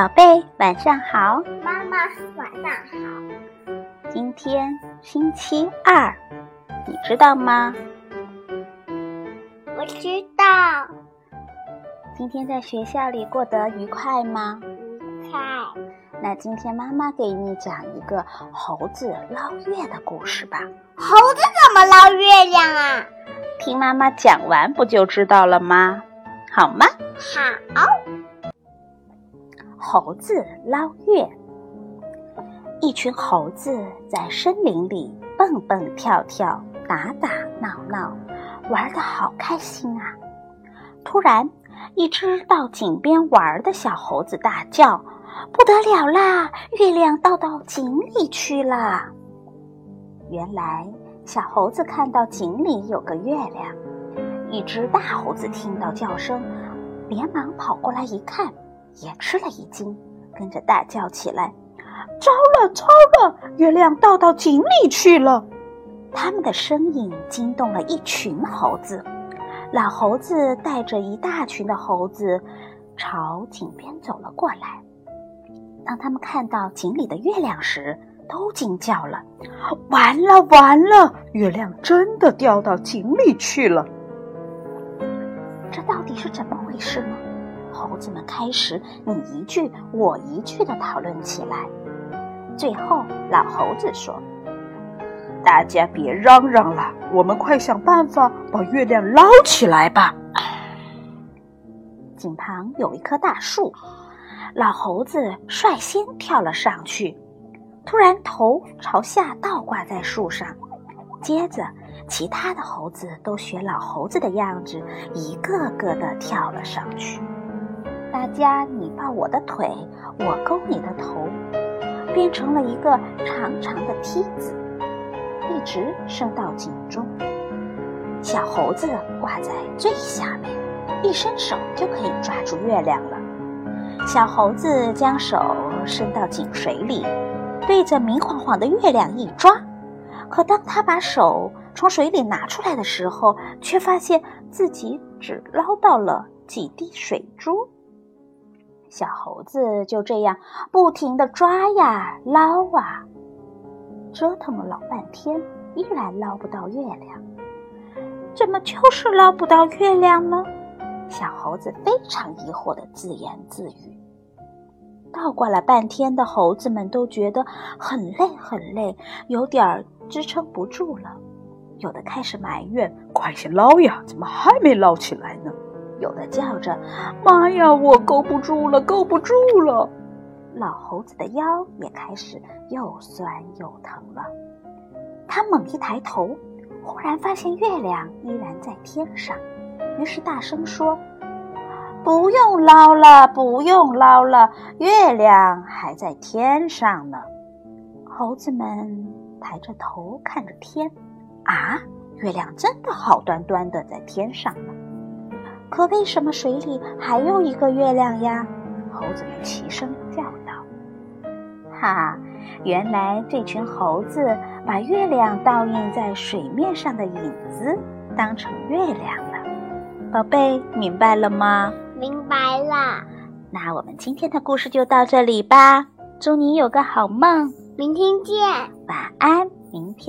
宝贝，晚上好。妈妈，晚上好。今天星期二，你知道吗？我知道。今天在学校里过得愉快吗？愉快。那今天妈妈给你讲一个猴子捞月的故事吧。猴子怎么捞月亮啊？听妈妈讲完不就知道了吗？好吗？好。猴子捞月。一群猴子在森林里蹦蹦跳跳、打打闹闹，玩得好开心啊！突然，一只到井边玩的小猴子大叫：“不得了啦！月亮倒到井里去了！”原来，小猴子看到井里有个月亮。一只大猴子听到叫声，连忙跑过来一看。也吃了一惊，跟着大叫起来：“糟了，糟了！月亮倒到井里去了！”他们的声音惊动了一群猴子。老猴子带着一大群的猴子朝井边走了过来。当他们看到井里的月亮时，都惊叫了：“完了，完了！月亮真的掉到井里去了！这到底是怎么回事呢？”猴子们开始你一句我一句的讨论起来。最后，老猴子说：“大家别嚷嚷了，我们快想办法把月亮捞起来吧。”井旁有一棵大树，老猴子率先跳了上去，突然头朝下倒挂在树上。接着，其他的猴子都学老猴子的样子，一个个的跳了上去。大家，你抱我的腿，我勾你的头，变成了一个长长的梯子，一直升到井中。小猴子挂在最下面，一伸手就可以抓住月亮了。小猴子将手伸到井水里，对着明晃晃的月亮一抓，可当他把手从水里拿出来的时候，却发现自己只捞到了几滴水珠。小猴子就这样不停地抓呀捞啊，折腾了老半天，依然捞不到月亮。怎么就是捞不到月亮呢？小猴子非常疑惑地自言自语。倒挂了半天的猴子们都觉得很累很累，有点支撑不住了。有的开始埋怨：“快些捞呀，怎么还没捞起来呢？”有的叫着：“妈呀，我勾不住了，勾不住了！”老猴子的腰也开始又酸又疼了。他猛一抬头，忽然发现月亮依然在天上，于是大声说：“不用捞了，不用捞了，月亮还在天上呢。”猴子们抬着头看着天，啊，月亮真的好端端的在天上呢。可为什么水里还有一个月亮呀？猴子们齐声叫道：“哈，原来这群猴子把月亮倒映在水面上的影子当成月亮了。”宝贝，明白了吗？明白了。那我们今天的故事就到这里吧。祝你有个好梦，明天见，晚安，明天。